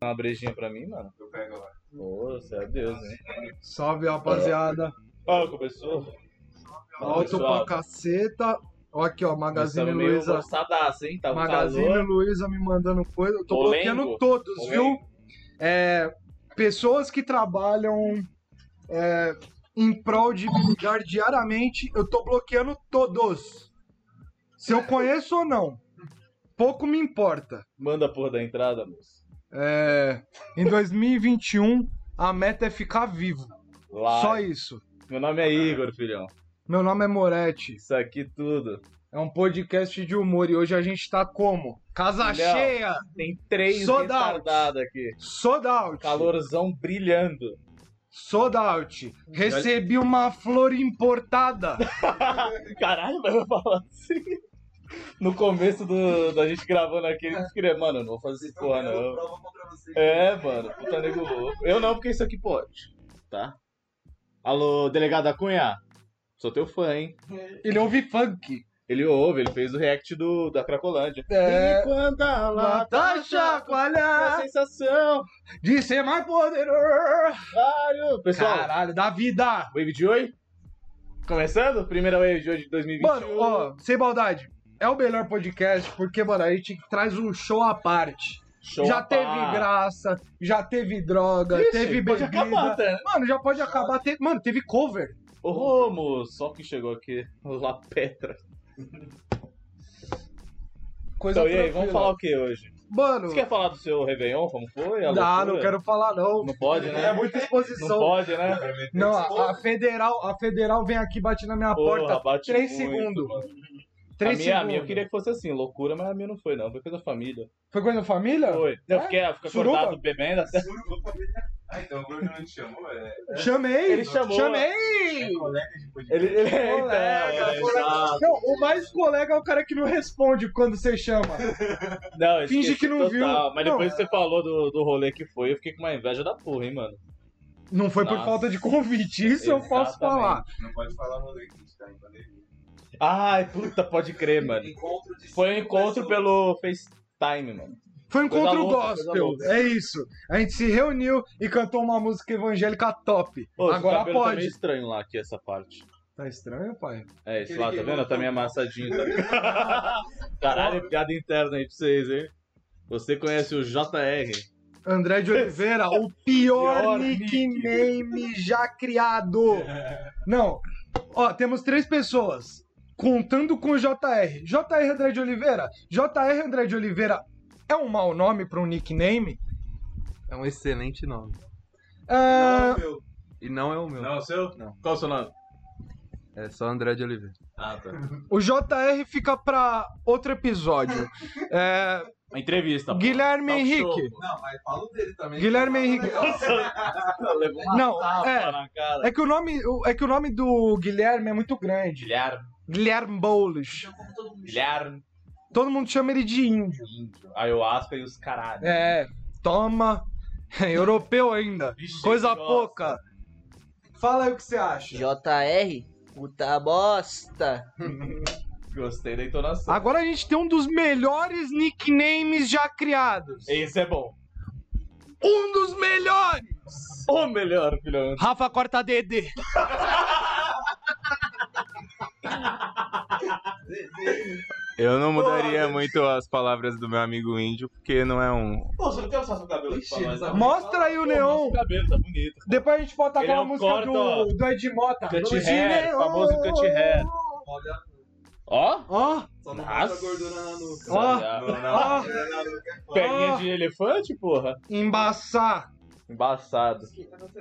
Uma brejinha pra mim, mano. Eu pego lá. Ô, você é Deus, hein? Salve, rapaziada. Ó, começou. Alto pra caceta. Ó aqui, ó, Magazine Luiza. moçadaço, hein? Tá Magazine calor. Luiza me mandando coisa. Eu tô Molengo. bloqueando todos, Molengo. viu? É, pessoas que trabalham é, em prol de me ligar diariamente, eu tô bloqueando todos. Se eu conheço ou não. Pouco me importa. Manda a porra da entrada, moço. É, em 2021, a meta é ficar vivo. Lá. Só isso. Meu nome é Igor, filhão. Meu nome é Moretti. Isso aqui tudo. É um podcast de humor e hoje a gente tá como? Casa Filhão. cheia! Tem três Sold retardados aqui. Sold out! Calorzão brilhando. Sold out! Recebi uma flor importada! Caralho, mas eu falar assim. No começo do, da gente gravando aqui, eles queriam, mano, eu não vou fazer essa porra, não. É, mano, puta nego louco. Eu não, porque isso aqui pode, tá? Alô, delegado da Cunha? Sou teu fã, hein? Ele ouve funk. Ele ouve, ele fez o react do, da Cracolândia. É. E quando a Lá lata tá a chacoalhar sensação, de ser mais poderoso. vários. Pessoal, Caralho, da vida! Wave de hoje? Começando? Primeira Wave de hoje de 2021. Mano, ó, sem maldade. É o melhor podcast porque, mano, a gente traz um show à parte. Show já teve par. graça, já teve droga, Ixi, teve pode bebida. acabar até, né? Mano, já pode acabar. Te... Mano, teve cover. Ô, moço, só que chegou aqui. La Petra. Coisa Então, e aí, vamos falar o que hoje? Mano, Você quer falar do seu Réveillon, como foi? A não, loucura? não quero falar, não. Não pode, né? É muita Não exposição. pode, né? Não, a, a federal, a federal vem aqui bate na minha Porra, porta. bate Três segundos. mano. Três a, minha, a minha eu queria que fosse assim, loucura, mas a minha não foi, não. Foi coisa da família. Foi coisa da família? Foi. Eu É? fiquei, eu fiquei Suruba? acordado bebendo até. Ah, então o Bruno não te chamou, é. Chamei! Ele chamou. Chamei! É colega de podcast. Ele, ele é, então, Colega, é, colega. exato. Não, o mais colega é o cara que não responde quando você chama. Não, eu Finge que não total. viu. Mas Não, depois é- que você falou do, do rolê que foi, eu fiquei com uma inveja da porra, hein, mano. Não foi por Nossa. falta de convite, isso eu posso Exatamente. falar. Não pode falar rolê que a gente tá em pandemia. Ai, puta, pode crer, mano. Foi um encontro pelo FaceTime, mano. Foi um encontro louca, gospel, é isso. A gente se reuniu e cantou uma música evangélica top. Ô, Agora cabelo tá pode. meio estranho lá aqui, essa parte. Tá estranho, pai? É, esse Aquele lá, tá vendo? Tá meio amassadinho. Tá? Caralho, piada interna aí pra vocês, hein? Você conhece o JR? André de Oliveira, o pior, Pior nickname já criado. Não, ó, temos três pessoas. Contando com o JR. JR André de Oliveira. JR André de Oliveira é um mau nome pra um nickname? É um excelente nome. Ah, Não, meu. E não é o meu. Não, o seu? Não. Qual o seu nome? É só André de Oliveira. Ah, tá. o JR fica pra outro episódio. É, Uma entrevista. pô. Guilherme Talk Henrique. show. Não, mas fala o dele também. Guilherme Henrique. Uma Não, é. É que o nome, o- é que o nome do Guilherme é muito grande. Guilherme. Guilherme Boulos. Guilherme. Todo mundo chama ele de índio. Índio. Ayahuasca e os caralho. É, toma. Europeu ainda. Vixe, Coisa pouca. Fala aí o que você acha. JR, puta bosta. Gostei da entonação. Agora a gente tem um dos melhores nicknames já criados. Esse é bom. Um dos melhores! O melhor, filhão. Rafa Corta Dede. Eu não mudaria muito as palavras do meu amigo índio, porque não é um. Pô, você não quer mostrar seu cabelo aqui pra nós? não? Mostra aí o Pô, neon. mostra o cabelo, tá bonito. Depois a gente bota aquela é um música corta, do, do Ed Mota. Cut Do hair, famoso cut hair. Olha, Ó. Ó, só não Nossa. gordura na nuca. Ó. Ó. Perninha de elefante, porra. embaçar. Embaçado.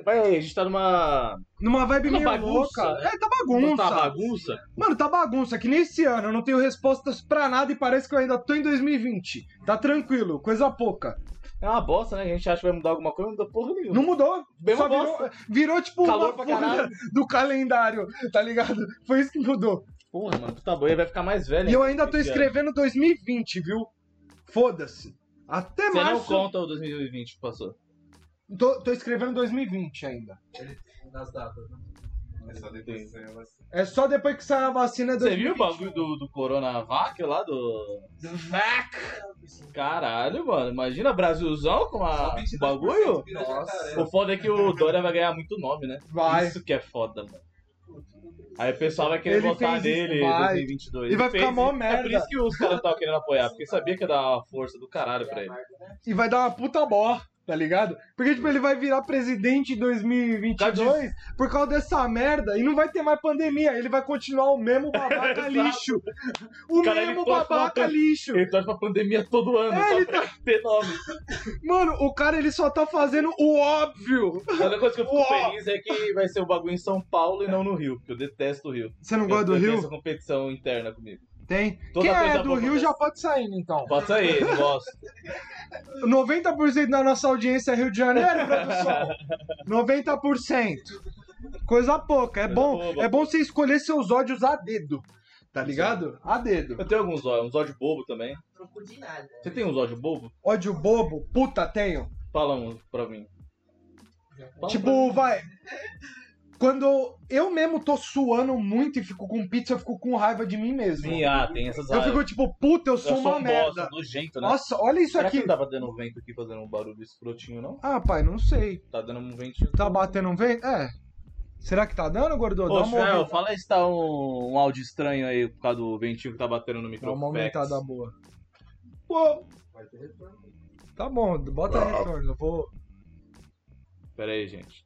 Mas aí, a gente tá numa. Numa vibe meio bagunça, louca. né? É, tá bagunça. Não tá bagunça? Mano, tá bagunça. Que nesse ano eu não tenho respostas pra nada e parece que eu ainda tô em 2020. Tá tranquilo, coisa pouca. É uma bosta, né? A gente acha que vai mudar alguma coisa, não mudou porra nenhuma. Não mudou. Bem Só uma virou, bosta. virou tipo Calor uma caralho. do calendário, tá ligado? Foi isso que mudou. Porra, mano, tá bom, ele vai ficar mais velho. E eu ainda tô esse ano. escrevendo 2020, viu? Foda-se. Até Você não março. conta o 2020 que passou. Tô, tô escrevendo 2020 ainda. Nas datas, né? É só depois que sair a vacina. É só depois que sair a vacina é Você viu o 2020. bagulho do, do Coronavac lá do. Do VAC. Caralho, mano. Imagina Brasilzão com a, Só com 22% o bagulho. Nossa. O foda é que o Dória vai ganhar muito nome, né? Vai. Isso que é foda, mano. Aí o pessoal vai querer Ele votar fez isso, nele em vai. 2022. E vai ficar mó isso. É merda. por isso que os caras estavam querendo apoiar, porque sabia que ia dar uma força do caralho pra ele. E vai dar uma puta bó, tá ligado? Porque, tipo, ele vai virar presidente em 2022 por causa dessa merda e não vai ter mais pandemia. Ele vai continuar o mesmo babaca lixo. O Cara, mesmo torce pra- babaca lixo. Ele torce pra pandemia todo ano, É, ele pra ter nome. Mano, o cara ele só tá fazendo o óbvio. A única coisa que eu fico Uó. feliz é que vai ser o bagulho em São Paulo e não no Rio, porque eu detesto o Rio. Você não gosta do eu, eu tenho Rio? essa competição interna comigo. Tem. Toda Quem é do boa Rio acontece. já pode sair, então. Pode sair, não gosto. 90% da nossa audiência é Rio de Janeiro, produção. 90%. Coisa pouca. É Coisa bom, boba. é bom você escolher seus ódios a dedo. Tá ligado? A dedo. Eu tenho alguns ódios, uns ódios bobo também. Não curti nada. Você tem uns ódios bobo? Ódio bobo, puta, tenho. Fala um pra mim. Fala um pra Tipo, vai. Quando eu mesmo tô suando muito e fico com pizza, eu fico com raiva de mim mesmo. Sim, ah, tem essas Eu fico tipo, puta, eu Eu sou sou uma um merda. bosta, nojento, né? Nossa, olha isso Será que aqui. não tava dando um vento aqui fazendo um barulho escrotinho, não? Ah, pai, não sei. Tá dando um ventinho. Tá batendo um vento? É. Será que tá dando, gordô? Dá Ô, aumentada. fala aí se tá um, um áudio estranho aí por causa do ventinho que tá batendo no Dá microfone. uma aumentada boa. Pô, Vai ter retorno. tá bom, bota aí, retorno. Eu vou. Pera aí, gente.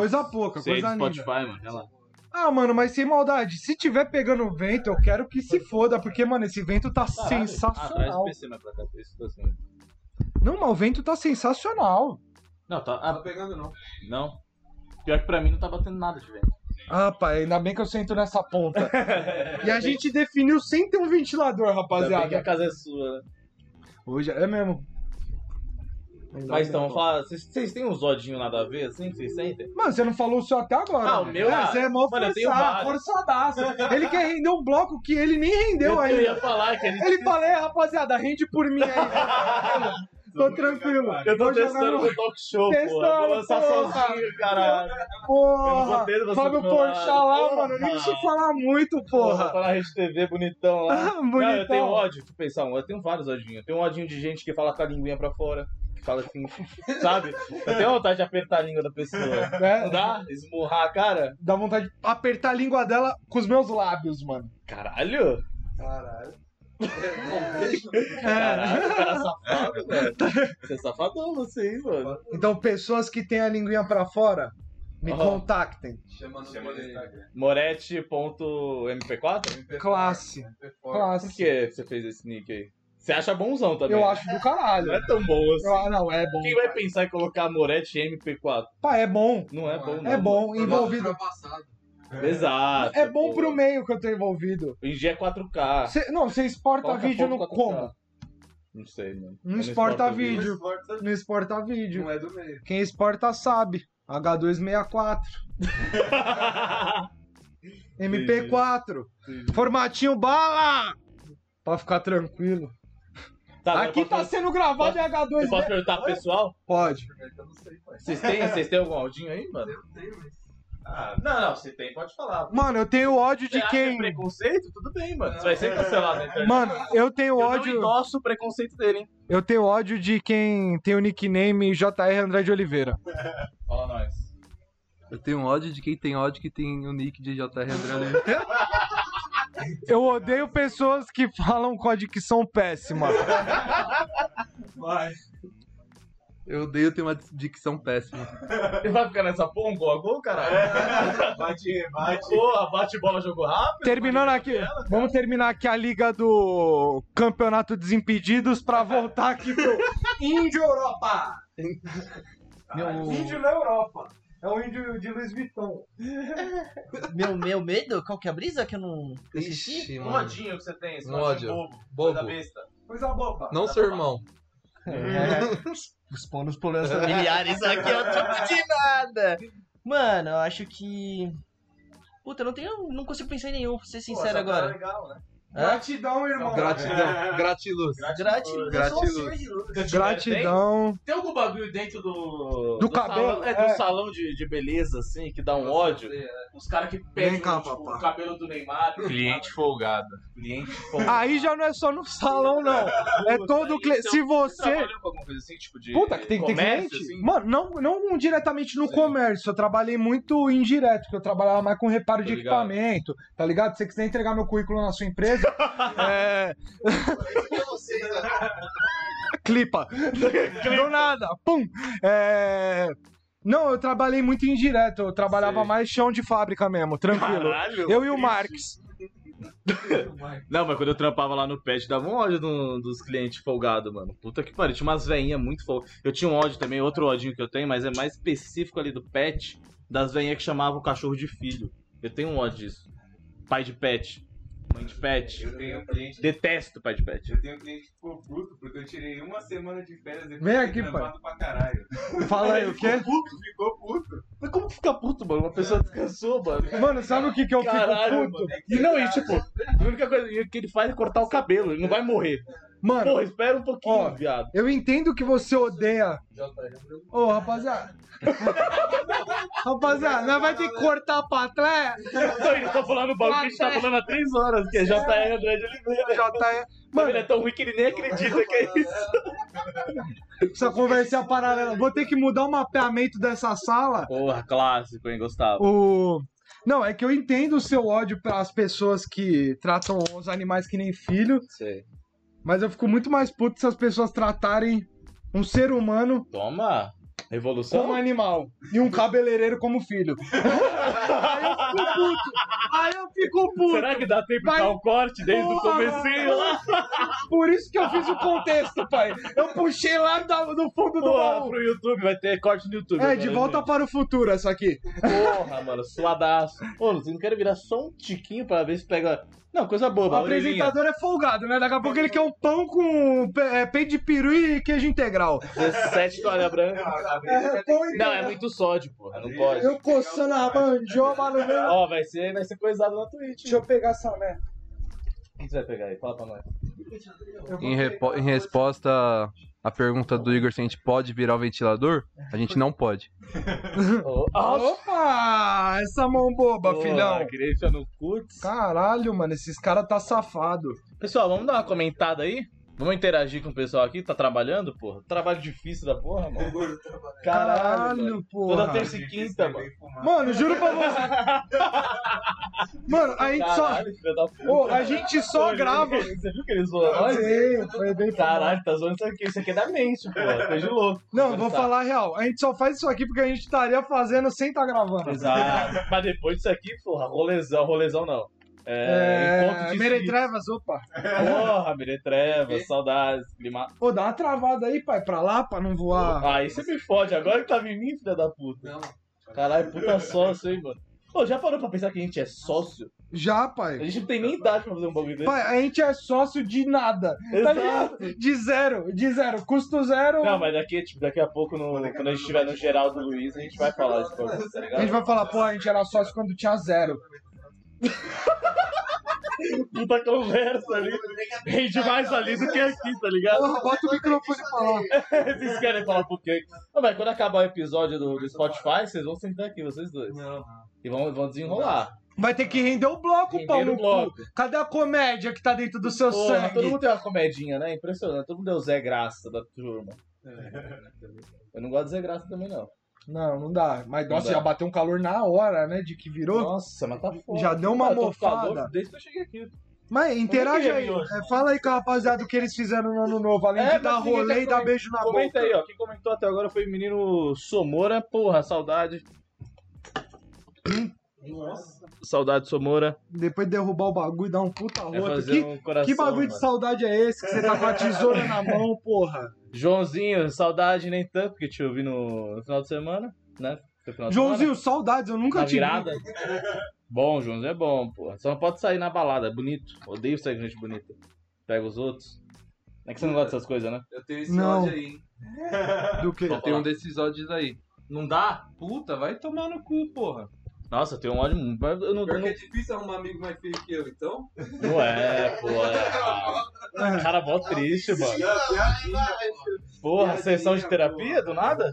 Coisa pouca, Sei coisa linda. Spotify, mano. Olha lá. Ah, mano, mas sem maldade. Se tiver pegando vento, eu quero que se foda, porque, mano, esse vento tá Caralho. Ah, traz o sensacional. PC mais pra cá, por isso que eu tô assim. Não, mas o vento tá sensacional. Não, tá. Não tá Ah, pegando, não. não. Pior que pra mim não tá batendo nada de vento. Ah, pai, ainda bem que eu sento nessa ponta. e a gente definiu sem ter um ventilador, Ainda bem que a rapaziada. casa é sua, né? Hoje é mesmo. Ainda Mas então, fala, vocês, têm uns odinhos nada a ver, assim, que vocês sentem? Mano, você não falou o seu até agora. Ah, o mano. meu, É, ah, você é mó mano, eu forçado, forçadaço. Ele quer render um bloco que ele nem rendeu eu, ainda. eu ia falar que gente. Ele falou, "É, rapaziada, rende por mim aí. Tô tranquilo. Eu tô testando no- talk show. Eu Testando, vou lançar porra. sozinho, caralho. Eu não Porra. você Fábio. Porchat lá, Porra. mano. Nem te falar muito, Porra, porra. na Rede TV, bonitão lá. Bonitão. Não, eu tenho ódio, deixa eu pensar, um, eu tenho vários odinhos. Eu tenho um odinho de gente que fala com a linguinha pra fora. Que fala assim, sabe? Eu tenho vontade de apertar a língua da pessoa. É, Não dá? Esmurrar a cara? Dá vontade de apertar a língua dela com os meus lábios, mano. Caralho! Caralho. Caralho, cara é safado, velho. Você é safadão, você, hein, mano. Então, pessoas que têm a linguinha pra fora, me Aham. contactem. Chama no Chama no Instagram. Moretti.mp4? Classe. Por Classe. que você fez esse nick aí? Você acha bonzão também? Eu acho do caralho. Não é tão bom assim. Eu- ah, não, é bom. Quem vai pensar em colocar Moretti MP4? Pá, é bom. Não é bom, não. É bom, envolvido. Ultrapassado. Exato. É bom pô. pro meio que eu tô envolvido. Em dia é 4K. Cê- não, você exporta Coloca vídeo no 4K. como? Não sei, mano. Não Eu exporta vídeo. vídeo. Esporte Não exporta vídeo. Não é do meio. Quem exporta sabe. H264, MP4, formatinho bala! Pra ficar tranquilo. Tá, Aqui eu tá posso- sendo gravado em Eu posso H264. perguntar pro pessoal? Pode. Eu. Vocês têm, vocês têm algum áudinho aí, mano? Eu tenho, mas. Ah, não, não, se tem, pode falar. Mano, eu tenho ódio Você de acha quem. preconceito? Tudo bem, mano. Você vai ser cancelado na internet. Mano, eu tenho eu ódio. endosso o preconceito dele, hein? Eu tenho ódio de quem tem o nickname JR Andrade Oliveira. Fala nós. Eu tenho ódio de quem tem ódio que tem o nick de JR André Oliveira. Eu odeio pessoas que falam com a dicção péssima. Vai. Eu odeio ter uma dicção péssima. Ele vai ficar nessa porra, um gol a gol, caralho? Bate, bate. Porra, bate bola, jogo rápido. Terminando aqui, vamos terminar aqui a liga do Campeonato Desimpedidos pra voltar aqui pro Índio Europa. Meu, Índio na Europa. É o índio de Luiz Vitão. meu, meu medo? Qual que é a brisa que eu não? Ixi, Um mano. odinho que você tem, esse Um ódio. bobo. Bobo. Coisa besta. Coisa boba. Não seu irmão. É. Expondo os problemas familiares aqui, eu troco de nada. Mano, eu acho que. Puta, eu não tenho. Não consigo pensar em nenhum, pra ser sincero agora. legal, né? Gratidão, irmão. Gratidão. Gratiluz. Gratiluz. Gratiluz. Gratidão. Tem algum bagulho dentro do. Do cabelo, Salão, é, é. do salão de, de beleza, assim, que dá um ódio. Os caras que pedem cá, tipo, o cabelo do Neymar. Cliente folgado. Cliente Aí já não é só no salão, não. É todo o cliente. Se você. Trabalhou com alguma coisa assim, tipo de. Puta, que tem, tem comércio, cliente? assim? Mano, não, não diretamente no comércio. Eu trabalhei muito indireto, porque eu trabalhava mais com reparo Tô de ligado. equipamento, tá ligado? Se você quiser entregar meu currículo na sua empresa, é. Clipa. Do nada. Pum. É. Não, eu trabalhei muito indireto. Eu trabalhava Sei. mais chão de fábrica mesmo, tranquilo. Caralho, Eu e o. Marques. Não, mas quando eu trampava lá no pet, dava um ódio do- dos clientes folgados, mano. Puta que pariu. Tinha umas veinhas muito folgadas. Eu tinha um ódio também, outro ódio que eu tenho, mas é mais específico ali do pet, das veinhas que chamavam o cachorro de filho. Eu tenho um ódio disso. Pai de pet. Mãe de pet. Eu tenho um cliente. Detesto pai de pet. Eu tenho um cliente que ficou puto porque eu tirei uma semana de férias depois Vem aqui, trampado pra caralho. Fala aí o quê? Puto, ficou puto. Mas como fica puto, mano? Uma pessoa descansou, mano. Mano, sabe o que, que eu Caralho, fico puto? mano. E não, e tipo, a única coisa que ele faz é cortar o cabelo. Ele não vai morrer. Mano, Porra, espera um pouquinho, Ó. viado. eu entendo que você odeia. Ô, rapaziada. rapaziada, nós vai ter que cortar pra trás. Ele tá falando o bagulho que a gente tá falando há três horas, que é JR André de Oliveira. Tá. Mano, ele é tão ruim que ele nem acredita que é isso. essa conversa é paralela. Vou ter que mudar o mapeamento dessa sala. Porra, clássico, hein, Gustavo? O. Não, é que eu entendo o seu ódio pelas pessoas que tratam os animais que nem filho, Sei. Mas eu fico muito mais puto se as pessoas tratarem um ser humano Toma. Revolução? como animal e um cabeleireiro como filho. Aí eu fico puto. Aí eu fico puto. Será que dá tempo de dar um corte desde o Porra! comecinho lá? Por isso que eu fiz o contexto, pai. Eu puxei lá do fundo do Porra, baú. pro YouTube, vai ter corte no YouTube. É, de volta gente. para o futuro essa aqui. Porra, mano, suadaço. Ô, vocês não querem virar só um tiquinho pra ver se pega. Não, coisa O boba, orelhinha. apresentador é folgado, né? Daqui a pouco ele quer um pão com pe- é, peito de peru e queijo integral. 17 toalha branca. É, pão Não, é muito sódio, porra. Não pode. Eu coçando a manjoba no meu... Ó, vai ser, vai ser coisado na Twitch. Deixa eu pegar essa merda. O que você vai pegar aí? Fala pra nós. Em, em resposta à pergunta do Igor se a gente pode virar o ventilador, a gente não pode. Opa! Essa mão boba, porra, filhão. No cuts. Caralho, mano, esses caras tá safado. Pessoal, vamos dar uma comentada aí? Vamos interagir com o pessoal aqui? Tá trabalhando, porra? Trabalho difícil da porra, mano. Caralho, Caralho, porra. Toda terça e quinta, mano. Mano, juro pra você. Mano, a gente só. Caralho, filho da puta. Ô, a gente só grava. Você viu que eles zoam nós? Sim, foi bem Caralho, tá zoando isso aqui. Isso aqui é da mente, porra. Coisa de louco. Não, vou Tá. falar a real. A gente só faz isso aqui porque a gente estaria fazendo sem estar gravando. Exato. Mas depois disso aqui, porra, rolezão, rolezão não. É, É. de Meretrevas, opa. Porra, Meretreva, saudades, clima. Ô, dá uma travada aí, pai, pra lá, pra não voar. Aí você me fode, agora que tava em mim, filha da puta. Caralho, puta sócio, hein, mano. Pô, já parou pra pensar que a gente é sócio? Já, A pai. gente não tem nem idade pra fazer um bagulho desse. Pai, a gente é sócio de nada. Tá Exato. De zero, de zero. Custo zero. Não, mas daqui, tipo, daqui a pouco, no- quando a gente estiver no geral do Luiz, a gente vai falar isso pra você, tá A ligado? gente vai falar, pô, a gente era sócio quando tinha zero. Puta conversa ali. Rende mais ali do que aqui, tá ligado? Porra, bota o microfone pra lá. Vocês querem falar por quê? Não, mas quando acabar o episódio do, do Spotify, vocês vão sentar aqui, vocês dois. E vão, vão desenrolar. Vai ter que render o bloco, Render pau o no bloco. Cadê a comédia que tá dentro do seu Porra, sangue? todo mundo tem uma comedinha, né? Impressionante. Todo mundo é o Zé Graça da turma. Eu não gosto de Zé Graça também, não. Não, não dá. Mas, Não nossa, dá. já bateu um calor na hora, né? De que virou. Nossa, mas tá foda. Já deu uma mofada. Desde que eu cheguei aqui. Mas interage aí. É, fala aí com a rapaziada o que eles fizeram no ano novo, além É, de dar rolê e dar beijo na Comenta boca. aí, ó. Quem comentou até agora foi o menino Somora. Porra, saudade. Saudade, Somora. Depois de derrubar o bagulho e dar um puta É rota. fazer Que, um coração. que bagulho de mano. saudade é esse que você tá com a tesoura na mão, porra? Joãozinho, saudade nem tanto, porque te ouvi no, no final de semana, né? De Joãozinho, saudades, eu nunca virada. Bom, Joãozinho é bom, porra. Só não pode sair na balada, é bonito. Odeio sair com gente bonita. Pega os outros. É que você não gosta dessas coisas, né? Eu tenho esse Não. ódio aí, hein? Do que? Eu tenho um desses ódios aí. Não dá? Puta, vai tomar no cu, porra. Nossa, tem um ódio. mas Eu não, Pior não, que é difícil arrumar amigo mais feio que eu, então. não é, pô. É. Cara, mó triste, mano. Porra, sessão de terapia do nada?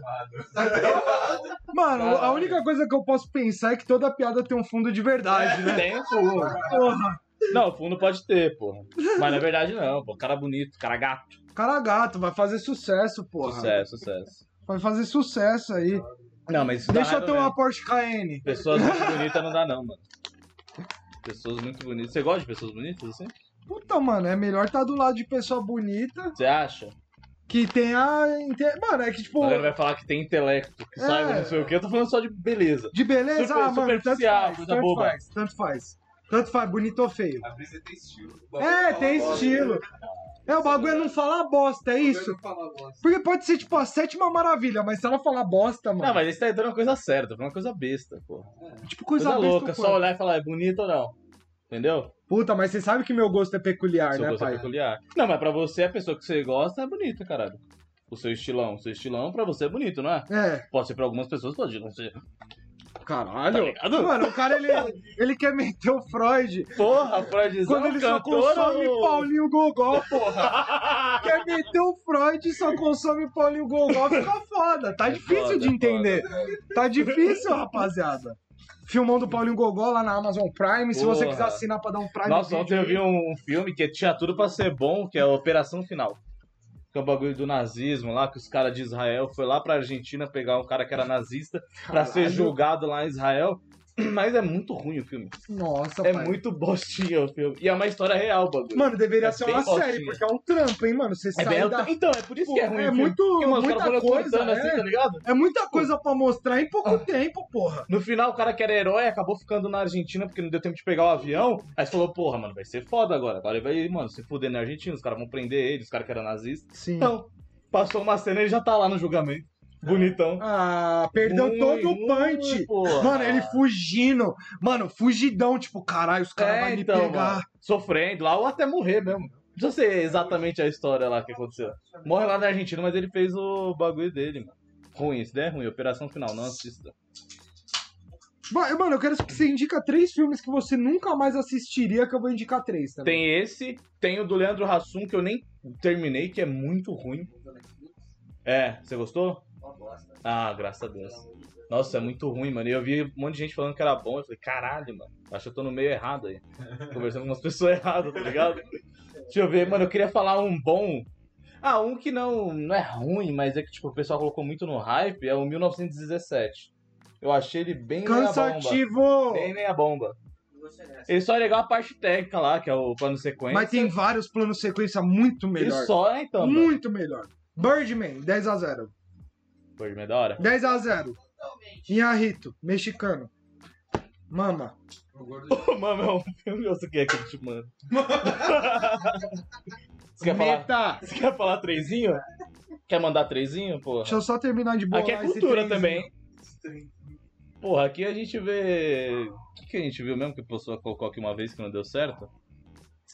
Mano, a única coisa que eu posso pensar é que toda piada tem um fundo de verdade, né? Tem fundo. Porra. Não, fundo pode ter, porra. Mas na verdade não, pô. Cara bonito, cara gato. Cara gato, vai fazer sucesso, porra. Sucesso, sucesso. Vai fazer sucesso aí. Não, mas isso dá Deixa eu ter uma Porsche Cayenne. Pessoas muito bonitas não dá não, mano. Pessoas muito bonitas. Você gosta de pessoas bonitas assim? Puta, mano, é melhor estar do lado de pessoa bonita Você acha? que tenha. inte- Mano, é que tipo. A galera vai falar que tem intelecto, que É. saiba não sei o que. Eu tô falando só de beleza. De beleza, Super- ah, mano, tanto superficial, faz, coisa tanto boba. faz, tanto faz. Tanto faz, bonito ou feio. A brisa tem estilo. É, tem estilo. É, o bagulho é não falar bosta, é isso. Porque pode ser, tipo, a sétima maravilha, mas se ela falar bosta, mano. Não, mas você tá dando uma coisa certa, uma coisa besta, pô. tipo, Coisa, coisa, besta, louca, pô. só olhar e falar, é bonito ou não? Entendeu? Puta, mas você sabe que meu gosto é peculiar, Seu né, gosto é pai? peculiar. Não, mas pra você, a pessoa que você gosta é bonita, caralho. O seu estilão. O seu estilão pra você é bonito, não é? É, Pode ser pra algumas pessoas, pode não ser. Tá caralho. ligado? Mano, o cara, ele, ele quer meter o Freud Porra, Freudzão, quando ele só consome ou- Paulinho Gogó, porra. quer meter o Freud e só consome Paulinho Gogó, fica foda. Tá difícil foda, de entender. Tá difícil, rapaziada. Filmão do Paulinho Gogó lá na Amazon Prime. Se você quiser assinar pra dar um Prime Nossa, ontem eu vi um, filme que tinha tudo pra ser bom, que é Operação Final. Que é o bagulho do nazismo lá, que os caras de Israel foi lá pra Argentina pegar um cara que era nazista pra ser Caralho. julgado lá em Israel. Mas é muito ruim o filme. Nossa, É pai. muito bostinha o filme. E é uma história real bagulho. Mano, deveria É ser bem uma bostinha. série, porque é um trampo, hein, mano? Você É sai bem- da... Então, é por isso que é ruim. é o filme. muito- Porque, mano, os muita caras foram coisa, cortando assim, é. tá ligado? É muita coisa pra mostrar em pouco tempo, porra. No final, o cara que era herói acabou ficando na Argentina porque não deu tempo de pegar o avião. Aí você falou, porra, mano, vai ser foda agora. Agora ele vai, mano, se fuder na Argentina, os caras vão prender ele, os caras que eram nazistas. Sim. Então, passou uma cena e ele já tá lá no julgamento. Bonitão. Ah, perdeu Ruim, todo o punch. porra. Mano, ele fugindo. Mano, fugidão, tipo, caralho, os caras É, vão então, me pegar. mano, sofrendo lá ou até morrer mesmo. Não ser exatamente a história lá que aconteceu. Morre lá na Argentina, mas ele fez o bagulho dele, mano. Ruim, isso daí é ruim. Operação final, não assista. Mano, eu quero que você indica três filmes que você nunca mais assistiria, que eu vou indicar três também. Tem esse, tem o do Leandro Hassum, que eu nem terminei, que é muito ruim. É, você gostou? Ah, graças a Deus. Nossa, é muito ruim, mano. E eu vi um monte de gente falando que era bom. Eu falei, caralho, mano. Acho que eu tô no meio errado aí. Conversando com umas pessoas erradas, tá ligado? Deixa eu ver, mano. Eu queria falar um bom. Ah, um que não, não é ruim, mas é que tipo, o pessoal colocou muito no hype. É o 1917. Eu achei ele bem meia bomba. Cansativo! Bem meia bomba. Ele só é legal a parte técnica lá, que é o plano sequência. Mas tem vários planos sequência muito E melhor. só, é, então. mano. muito melhor. Birdman, 10x0. Birdman é da hora. 10x0. Inharito, mexicano. Mama. Mano, é um filme ou você quer que eu te mando? você, quer falar, você quer falar trezinho? Quer mandar trezinho, porra? Deixa eu só terminar de boa. Aqui é cultura também. Porra, aqui a gente vê. O que, que a gente viu mesmo que a pessoa colocou aqui uma vez que não deu certo?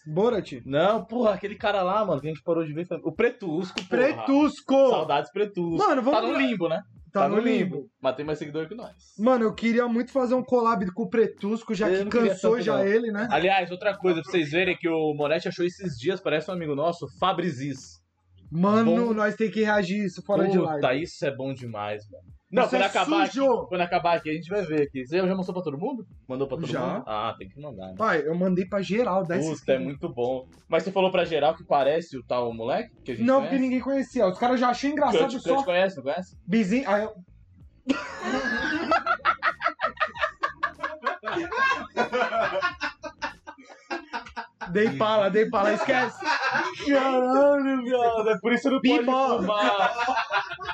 Borat. Não, porra, aquele cara lá, mano, que a gente parou de ver. foi- O Pretusco, porra. Pretusco. Saudades Pretusco. Mano, vamos Tá no limbo, né? Tá no limbo. Mas tem mais seguidor que nós. Mano, eu queria muito fazer um collab com o Pretusco, já Eu que cansou já não. ele, né? Aliás, outra coisa pra vocês verem que o Moretti achou esses dias, parece um amigo nosso, Fabrizis. Mano, Bom. nós tem que reagir isso fora de Puta, live. isso é bom demais, mano. Não, Isso quando é acabar aqui, quando acabar aqui, a gente vai ver aqui. Você já mostrou pra todo mundo? Mandou pra todo Já. mundo? Ah, tem que mandar, né? Pai, eu mandei pra geral, 10 Puta, é muito bom. Mas você falou pra geral que parece o tal moleque que a gente Não, conhece? porque ninguém conhecia. Os caras já acham engraçado Cut, só Cut conhece, não conhece? bizinho. Aí eu... Dei pala, dei pala, esquece. Caralho, viado. É por isso que não pode fumar.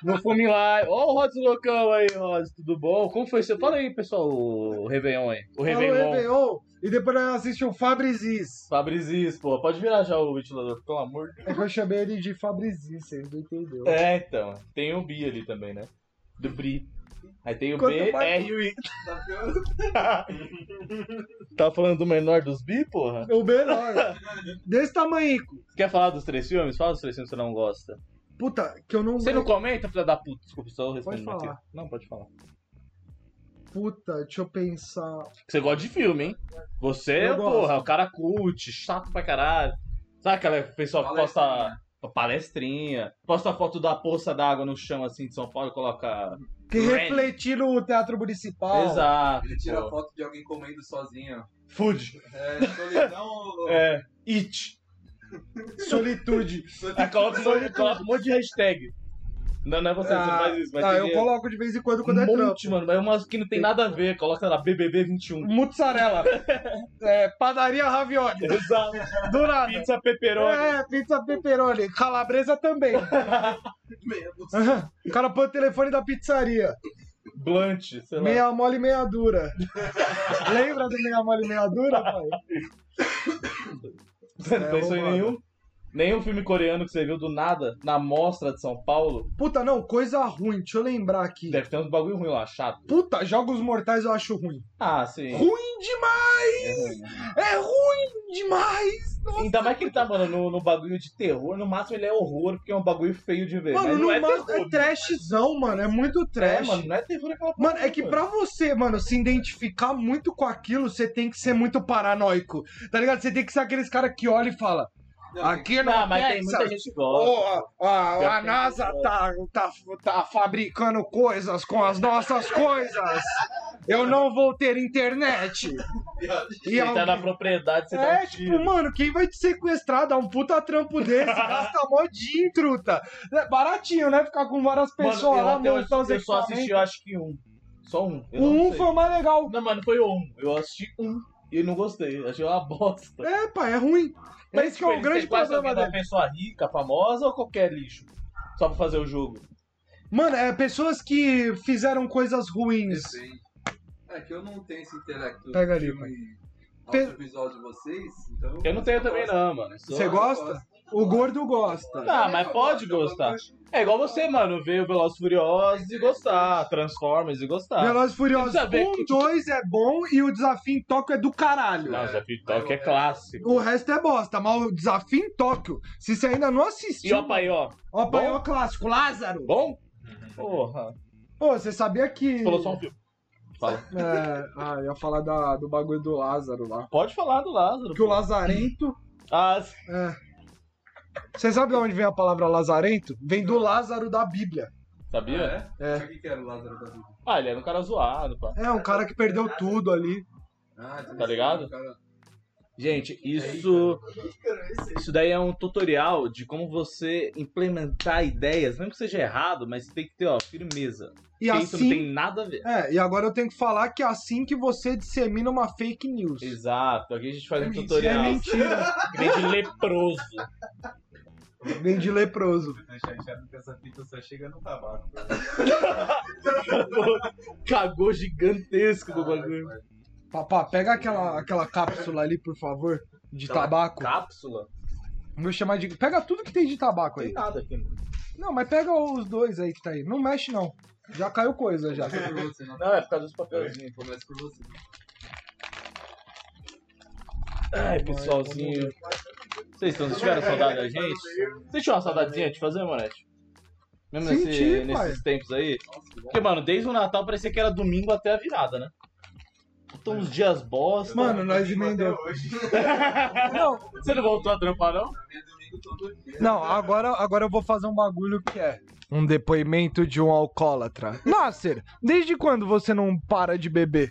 Não fume lá. Ó o Rods loucão aí, Rods. Tudo bom? Como foi? Você fala aí, pessoal, o Réveillon aí. O Réveillon. Réveillon. E depois nós assistimos o Fabrizis. Fabrizis, pô. Pode virar já o ventilador, pelo amor de Deus. É que eu chamei ele de Fabrizis, vocês não entenderam. É, então. Tem o Bi ali também, né? Do Bri. Aí tem o Quanto B, mais- R e o I. Tava falando do menor dos Bi, porra? O melhor. Desse tamanhico. Você quer falar dos três filmes? Fala dos três filmes que você não gosta. Puta, que eu não. Você não comenta, filha da puta? Desculpa, só respondendo Pode falar. aqui. Não, pode falar. Puta, deixa eu pensar. Você gosta de filme, hein? Você, Eu porra, gosto. o cara cult, chato pra caralho. Sabe aquela pessoa que posta palestrinha, posta foto da poça d'água no chão assim de São Paulo e coloca. Que Rain. refletir no Teatro Municipal. Exato. Ele tira pô. foto de alguém comendo sozinho. Food. É, solidão. É. It. Solitude. Aí coloca, coloca um monte de hashtag. Não, não é você, você não faz isso, mas ah, tem eu que- coloco de vez em quando quando um é trampo. monte, mano, mas é umas que não tem nada a ver. Coloca lá BBB 21. Mussarela. é, padaria ravioli. Exato. Do nada. Pizza pepperoni. É, pizza pepperoni. Calabresa também. o cara põe o telefone da pizzaria. Blunt, sei lá. Meia mole e meia dura. Lembra do meia mole e meia dura, pai? Você não É, pensou em nenhum? Nenhum filme coreano que você viu do nada na mostra de São Paulo? Puta, não, coisa ruim. Deixa eu lembrar aqui. Deve ter uns bagulho ruim lá, chato. Puta, Jogos Mortais eu acho ruim. Ah, sim. Ruim demais! É ruim demais! Nossa. Ainda mais que ele tá, mano, no, no bagulho de terror. No máximo ele é horror, porque é um bagulho feio de ver. Mano, não é máximo terror. é trashzão, mano. É muito É, trash. mano, não é terror aquela Mano, porra, é que pra você, mano, se identificar muito com aquilo, você tem que ser muito paranoico. Tá ligado? Você tem que ser aqueles caras que olham e falam. Aqui no Não, mas tem muita gente que gosta. A, a, a NASA tá, tá, tá fabricando coisas com as nossas coisas. Eu não vou ter internet. E Você tá alguém- na propriedade, você dá É, um tipo, tiro. mano, quem vai te sequestrar, dar um puta trampo desse, gasta mó dia truta. É Baratinho, né? Ficar com várias Mano, pessoas eu, lá, montar os eu só assisti, eu acho que um. Só um. O não um foi o mais legal. Não, mano, foi um. Eu assisti um e não gostei. Achei uma bosta. É, pai, é ruim. Mas Esse que é o grande problema da dele. pessoa rica, famosa ou qualquer lixo? Só pra fazer o jogo. Mano, é pessoas que fizeram coisas ruins. É que eu não tenho esse intelecto Pega ali, filme Pe- de vocês, então... Eu não tenho também, não, mano. Você gosta? O gordo gosta. Ah, mas pode gostar. É igual você, mano, ver o Velozes e Furiosos e gostar, Transformers e gostar. Velozes e Furiosos Precisa ver 1, que- 2 é bom e o Desafio em Tóquio é do caralho. Não, vi Tóquio é clássico. O resto é bosta, mas o Desafio em Tóquio, se você ainda não E assistiu... o Apaió? Ó, apanhou clássico, Lázaro. Bom? Porra. Pô, você sabia que... Você falou só um filme. Fala. É, ah, eu ia falar da- do bagulho do Lázaro lá. Pode falar do Lázaro. Que o Lazarento... Ah, É. Você sabe de onde vem a palavra lazarento? Vem do Lázaro da Bíblia. sabia? É? É. Mas O que que era o Lázaro da Bíblia? Ah, ele era um cara zoado, pá. É, um cara que perdeu tudo ali. Ah, Tá ligado? Gente, isso. Isso daí é um tutorial de como você implementar ideias, mesmo que seja errado, mas tem que ter, ó, firmeza. E Porque isso não assim. tem nada a ver. É, e agora eu tenho que falar que é assim que você dissemina uma fake news. Exato, aqui a gente faz um É tutorial. mentira. Vem de leproso. Vem de leproso. Deixar achando que essa fita só chega no tabaco. Cagou gigantesco do bagulho. Papá, pega aquela, aquela cápsula ali, por favor, de Aquela tabaco. Cápsula? Vou chamar de. Pega tudo que tem de tabaco Tem aí. nada aqui, mano. Não, mas pega os dois aí que tá aí. Não mexe, não. Já caiu coisa já. Não. Não, é por causa dos papelzinhos. Começa por você. Ai, pessoalzinho. Vocês estão, tiveram saudade da gente? Vocês tinham uma saudadezinha de fazer, Monete? Mesmo nesse- Senti, nesses tempos aí? Porque, mano, desde o Natal parecia que era domingo até a virada, né? Então uns dias bosta. Mano, nós emendou. Não, Você não voltou a trampar, não? Minha domingo todo dia. Não, agora, agora eu vou fazer um bagulho que é um depoimento de um alcoólatra. Nasser, desde quando você não para de beber?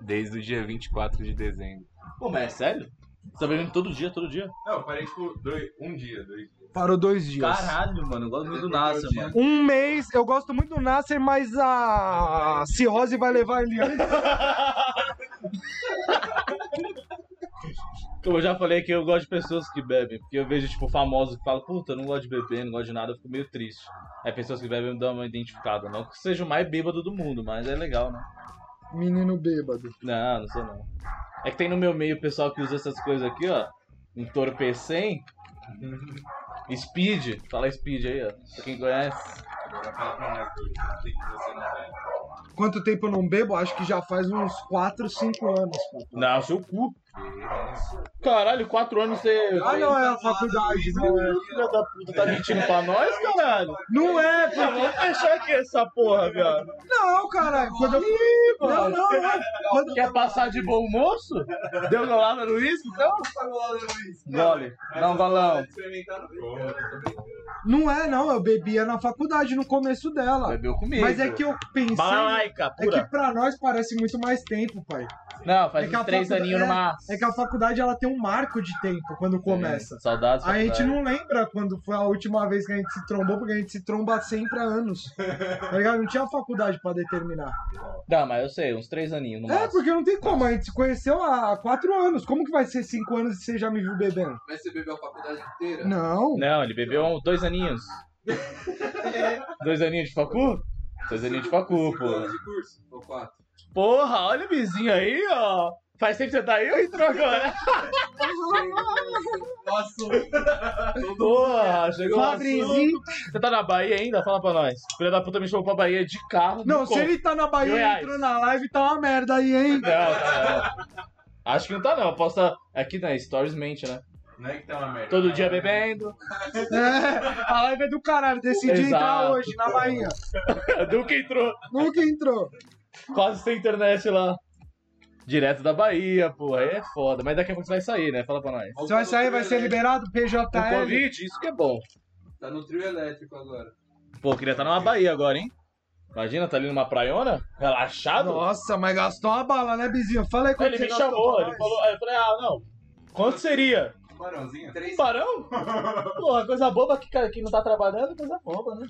Desde o dia 24 de dezembro. Pô, mas é sério? Você tá bebendo todo dia, todo dia? Não, eu parei tipo dois, um dia, dois dias. Parou dois dias. Caralho, mano, eu gosto muito do Nasser, mano. Um mês, eu gosto muito do Nasser, mas a cirrose vai levar ele antes. Como eu já falei que eu gosto de pessoas que bebem, porque eu vejo, tipo, famosos que falam, puta, eu não gosto de beber, não gosto de nada, eu fico meio triste. Aí pessoas que bebem me dão uma identificada. Não que seja o mais bêbado do mundo, mas é legal, né? Menino bêbado. Não, não sou não. É que tem no meu meio o pessoal que usa essas coisas aqui, ó. Entorpecem. Speed. Fala speed aí, ó. Pra quem conhece. Agora fala pra nós dois. Tem que você não vai. Quanto tempo eu não bebo? Acho que já faz uns 4, 5 anos. pô. Não, seu cu. Caralho, quatro anos você. Ah, não é a faculdade, não é. Filha da puta, tá mentindo pra nós, caralho? Não é, Ah, vamos fechar aqui essa porra, viado. não, caralho. Quando eu... Não, não, não. Quer passar de bom moço? Deu golada no uísque, então? Gole. Dá um golão. Não é, não. Eu bebia na faculdade no começo dela. Bebeu comigo. Mas é que eu pensei. Balaica, É pura. que pra nós parece muito mais tempo, pai. Não, faz é que a uns três faculdade- aninhos numa. É que a faculdade ela tem um marco de tempo quando começa. Saudades. A gente não lembra quando foi a última vez que a gente se trombou, porque a gente se tromba sempre há anos. Tá ligado? Não tinha faculdade pra determinar. Não, mas eu sei, uns três aninhos no É, máximo. porque não tem como, a gente se conheceu há quatro anos. Como que vai ser cinco anos se você já me viu bebendo? Mas você bebeu a faculdade inteira? Não. Não, ele bebeu dois aninhos. dois aninhos de facu? Dois aninhos de facu, pô. anos de curso? Ou quatro? Porra, olha o vizinho aí, ó. Faz tempo que você tá aí ou entrou agora? Nossa, Porra, chegou o assunto. Você tá na Bahia ainda? Fala pra nós. Filha da puta me chamou pra Bahia de carro. Não, se conta. ele tá na Bahia e entrou na live, tá uma merda aí, hein? Não, não. Acho que não tá não. Posso tá... Aqui na Stories mente, né? Não é que tá uma merda. Todo dia bebendo. É, a live é do caralho. Decidi entrar Exato. hoje na Bahia. Duque entrou. Nunca entrou. Quase sem internet lá. Direto da Bahia, pô. Aí é foda. Mas daqui a pouco você vai sair, né? Fala pra nós. Você vai sair, vai ser liberado? Com PJL. convite, isso que é bom. tá no trio elétrico agora. Pô, queria estar numa Bahia agora, hein? Imagina, tá ali numa praiona, relaxado. Nossa, mas gastou uma bala, né, Bizinho? Fala aí Aí ele você me gastou chamou, pra ele nós. falou, aí eu falei, ah, não. Quanto seria? Barãozinho? Três. Barão? Porra, coisa boba que, cara, que não tá trabalhando, coisa boba, né?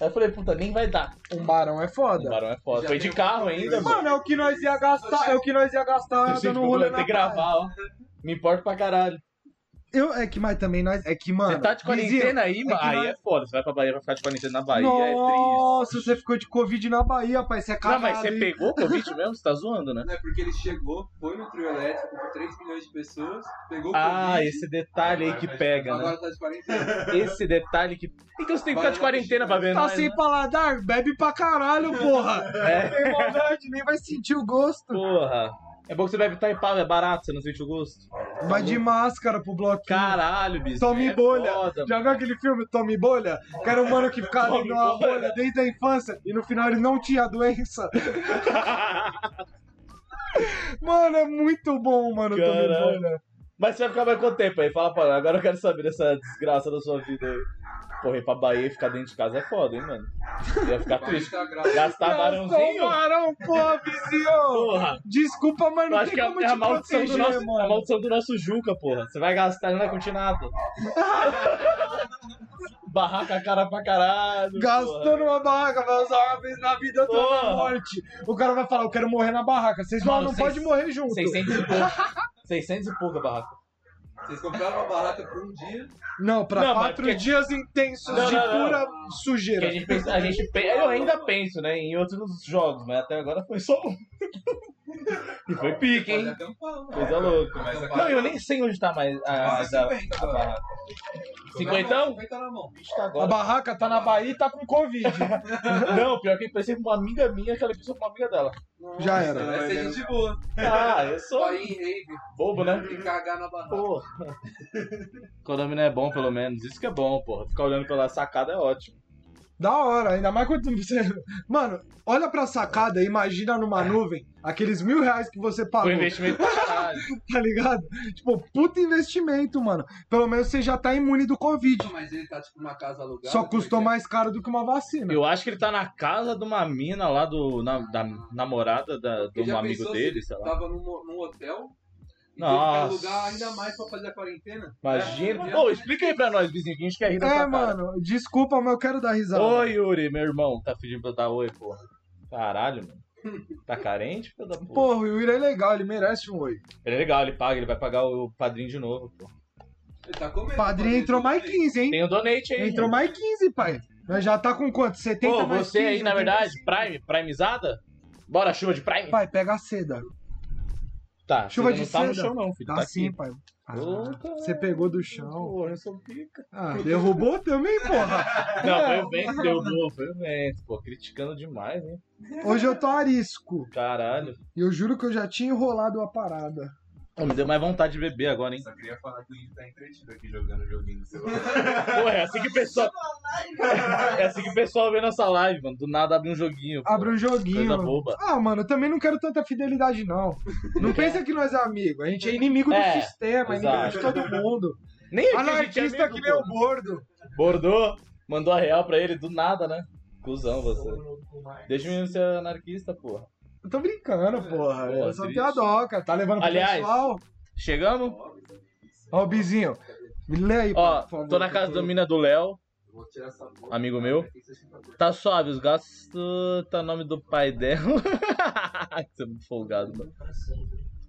Aí eu falei, puta, nem vai dar. Um barão é foda. barão é foda. Já Foi de carro um- ainda, mano. Mano, é o que nós ia gastar, é o que nós ia gastar dando um rolê tem na que praia. gravar, ó. Me importa pra caralho. Eu, é que, mas também nós, é que, mano... Você tá de quarentena aí, é mano. que Aí nós- é foda. Você vai pra Bahia pra ficar de quarentena na Bahia, é. Nossa, você ficou de Covid na Bahia, pai, você é Não, cagado, mas você hein? pegou Covid mesmo? Você tá zoando, né? Não é porque ele chegou, foi no trio elétrico com 3 milhões de pessoas, pegou Ah, Covid, esse detalhe aí que pega, né? agora tá de quarentena. Esse detalhe que. Então você tem que ficar de quarentena pra ver, Tá nós, sem né? paladar? Bebe pra caralho, porra. É. Tem maldade, nem vai sentir o gosto. Porra. É bom que você bebe Taipava, é barato, você não sente o gosto. Vai de máscara pro bloquinho. Caralho, bicho. Tome é bolha. foda, Já viu aquele filme Tome Bolha? Que era um mano que ficava Tome dentro de uma bolha. desde a infância e no final ele não tinha doença. Mano, é muito bom, mano, Tome Caralho. Bolha. Mas você vai ficar mais quanto tempo aí? Fala pra nós. Agora eu quero saber dessa desgraça da sua vida aí. Porra, ir pra Bahia e ficar dentro de casa é foda, hein, mano? Ia ficar triste. tá. Gastar Gastou barãozinho? barão, pô, vizinho. Porra. Desculpa, mas Eu não acho tem que é, como é te a maldição do proteger, nosso, a mano. maldição do nosso Juca, porra. Você vai gastar e não vai curtir nada. Barraca cara pra caralho. Gastou porra. numa barraca, vai usar uma vez na vida, na Porra. morte. O cara vai falar, eu quero morrer na barraca. Vocês não, Mano, não seis- pode morrer junto. 600 e pouco. 600 e pouco a barraca. Vocês compraram uma barraca por um dia, Não, pra Não, mas quatro porque- dias intensos Não, de não, não. pura Que sujeira. a gente pensa, a gente pe- eu ainda penso, né, em outros jogos, mas até agora foi só um. E foi pique, hein? mano. Coisa louca. Não, eu nem sei onde tá mais a, Ah, a, a, 50 a barraca. Cinquentão? 50 na mão. Ixi, tá A barraca tá na Bahia e tá com Covid. Não, pior que eu pensei com uma amiga minha que ela pensou com uma amiga dela. Já era. Vai ser gente boa. Ah, eu sou Só ir em rave bobo, né? e cagar na barraca. Porra. Não é bom, pelo menos. Isso que é bom, porra. Ficar olhando pela sacada é ótimo. Da hora, ainda mais quando você. Mano, olha pra sacada e imagina numa nuvem aqueles mil reais que você pagou, Foi investimento caralho. tá ligado? Tipo, puta investimento, mano. Pelo menos você já tá imune do Covid. Mas ele tá tipo numa casa alugada. Só custou porque- mais caro do que uma vacina. Eu acho que ele tá na casa de uma mina lá do. na- da namorada da, de um amigo dele, se sei lá. Tava num, num hotel. E Nossa. teve que alugar ainda mais pra fazer a quarentena. Imagina. É, Ô, explica aí pra nós, vizinho, que a gente quer rir da É, sua cara. mano, desculpa, mas eu quero dar risada. Oi, Yuri, meu irmão. Tá pedindo pra eu dar oi, porra. Caralho, mano. Tá carente, filho da porra? Porra, o Yuri é legal, ele merece um oi. Ele é legal, ele paga, ele vai pagar o padrinho de novo, pô. Ele tá comendo. Padrinho entrou mais 15, hein? Tem o donate aí. Entrou mais 15, pai. Nós já tá com quanto? 70 Pô, mais você 15, aí, na 85. verdade, Prime, Primezada? Bora, chuva de Prime? Pai, pega a seda. Tá, Chuva de não tá no chão não, filho. Tá Tá, sim, aqui. pai. Ah, você pegou do chão. Porra, eu sou pica. Ah, derrubou também, porra. Não, foi o vento que derrubou, foi o vento, pô. Criticando demais, hein? Hoje eu tô arisco. Caralho. E eu juro que eu já tinha enrolado a parada. Pô, me deu mais vontade de beber agora, hein? Só queria falar que o Índio tá entretido aqui jogando joguinho no celular. Pô, é assim que o pessoal. É assim que o pessoal vê nossa live, mano. Do nada abre um joguinho. pô. Abre um Coisa joguinho. boba. Ah, mano, eu também não quero tanta fidelidade, não. Não pensa que nós é amigo. A gente é inimigo do É, sistema, inimigo de todo mundo. Nem é Anarquista que nem o pô. gordo. Bordou, mandou a real pra ele do nada, né? Cusão você. Deixa o menino ser anarquista, porra. Eu tô brincando, porra. Pô, eu sou triste. piadoca. Tá levando pro Aliás, pessoal. Chegamos? Ó, o Bizinho. Me lê aí, Ó, por favor. tô na casa do mina do Léo, Vou tirar essa foto. amigo meu. Tá suave, os gastos tá nome do pai dela. Você é muito folgado, mano.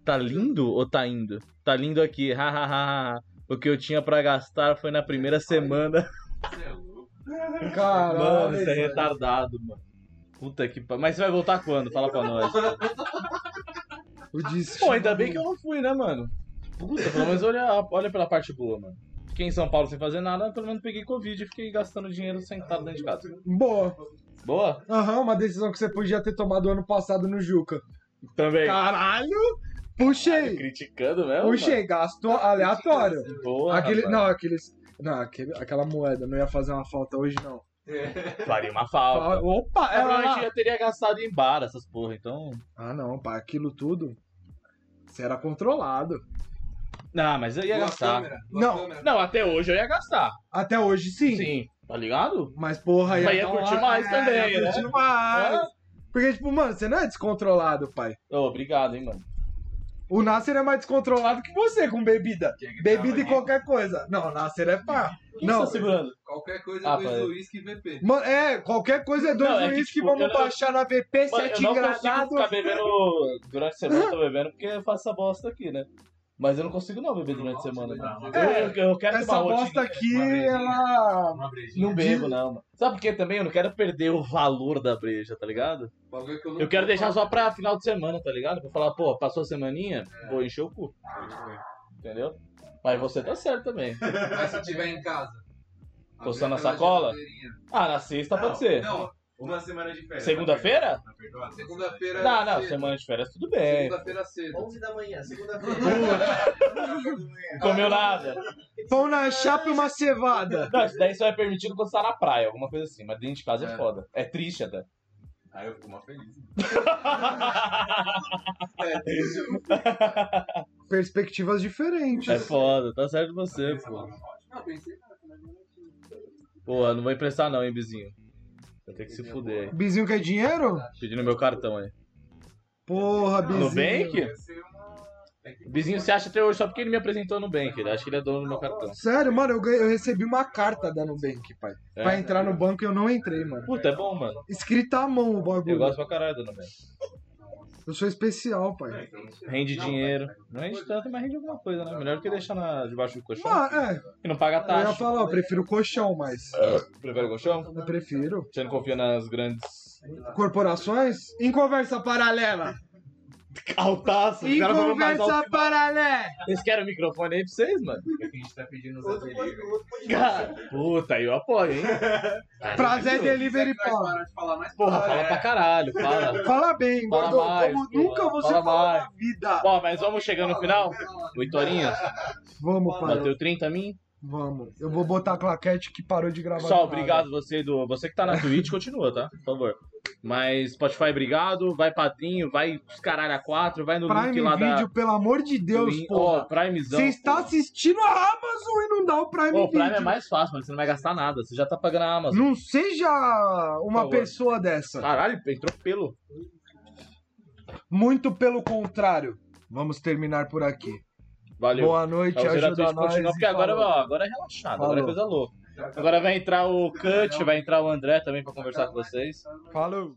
Tá lindo ou tá indo? Tá lindo aqui, hahaha. o que eu tinha pra gastar foi na primeira semana. Caralho. Mano, isso é retardado, mano. Puta que pariu. Mas você vai voltar quando? Fala pra nós. O destino. Pô, ainda bem que eu não fui, né, mano? Puta, pelo menos olha, olha pela parte boa, mano. Fiquei em São Paulo sem fazer nada, pelo menos peguei Covid e fiquei gastando dinheiro sentado dentro de casa. Boa. Boa? Aham, uma decisão que você podia ter tomado ano passado no Juca. Também. Caralho! Puxei! Criticando mesmo? Puxei, gasto aleatório. mano? Boa, Aquele, rapaz. não, aqueles. Não, aquele, aquela moeda não ia fazer uma falta hoje, não. Faria uma falta. Opa, É, provavelmente ela... já teria gastado em bar essas porra, então. Ah, não, pá, aquilo tudo. Você era controlado. Não, mas eu ia gastar. Não. Não, até hoje eu ia gastar. Até hoje sim. Sim. Tá ligado? Mas, porra, ia, Mas ia curtir mais é, também, ia né? curtir mais. É. Porque, tipo, mano, você não é descontrolado, pai. Ô, obrigado, hein, mano. O Nasser é mais descontrolado que você com bebida. Quem é que Bebida tava e qualquer coisa. Não, o Nasser é pá. Quem Não. você tá segurando? Qualquer coisa, Ah, dois pai. uísque e VP. Mano, é, qualquer coisa é dois Não, é que, uísque, tipo, vamos eu não- baixar na VP, Mano, eu sete não consigo ficar bebendo durante a semana, eu tô bebendo porque eu faço essa bosta aqui, né? Mas eu não consigo não beber durante a semana. Não, Eu, eu, eu quero Essa bosta aqui, uma brejinha. ela. Uma brejinha. Não bebo, não, mano. Sabe por quê também? Eu não quero perder o valor da breja, tá ligado? Bagulho que eu, Eu quero deixar falar. só pra final de semana, tá ligado? Pra falar, pô, passou a semaninha, vou encher o cu. Entendeu? Mas você tá certo também. Mas se tiver em casa. Coçando a sacola? Ah, na sexta Não, pode ser. Não, Uma semana de férias. Segunda-feira? Tá perdoado? segunda-feira. Não, não, cedo. semana de férias tudo bem. Segunda-feira cedo. 11 da manhã, segunda-feira. Comeu nada. Pão na chapa e uma cevada. Não, isso daí só é permitido quando você tá na praia, alguma coisa assim. Mas dentro de casa é, É. foda. É triste até. Aí eu fico mó feliz. Perspectivas diferentes. É foda, tá certo você, pô. Não, pensei. Pô, não vou emprestar não, hein, Bizinho. Vai ter que se fuder aí. Bizinho quer dinheiro? Pedindo meu cartão aí. Porra, Bizinho. Nubank? Bizinho se acha até hoje só porque ele me apresentou no Nubank. Ele acha que ele é dono do meu cartão. Sério, mano, eu, ganhei- eu recebi uma carta da Nubank, pai. É. Pra entrar no banco e eu não entrei, mano. Puta, é bom, mano. Escrita à mão o Eu bagulho. gosto pra caralho do Nubank. Eu sou especial, pai. Rende dinheiro. Não rende tanto, mas rende alguma coisa, né? Melhor do que deixar na, debaixo do colchão. Mano, é. E não paga Eu ia taxa. falar, eu prefiro colchão, mas. Prefere colchão? Eu prefiro. Você não confia nas grandes. Corporações? Em conversa paralela. Altaço! Em conversa paralela. Vocês querem o microfone aí pra vocês, mano? É que a gente tá pedindo os delivery. Cara, puta, aí eu apoio, hein? Prazer Delivery Nós Pau. parar de falar mais Porra, para, fala é. pra caralho, fala. Fala bem, Fala gordo. mais, Como pô. nunca você Fala falou na vida. Bom, mas vamos chegando no final? Oito horinhas? Vamos, pai. Bateu 30 a mim? Vamos. Eu vou botar a claquete que parou de gravar. Nada. obrigado você do. Você que tá na Twitch, continua, tá? Por favor. Mas Spotify, obrigado. Vai Padrinho, vai os caralho a quatro, vai no link Prime lá Video, da. pelo amor de Deus, porra. Ó, Primezão. Você está assistindo a Amazon e não dá o Prime Pô, o Prime é mais fácil, mano. Você não vai gastar nada. Você já tá pagando a Amazon. Não seja uma pessoa dessa. Caralho, entrou pelo. Muito pelo contrário. Vamos terminar por aqui. Valeu. Boa noite, ajuda nós. continua, porque agora, falou. ó, agora é relaxado, agora é Falou. coisa louca. Agora vai entrar o Cut, vai entrar o André também pra conversar com vocês. Falou.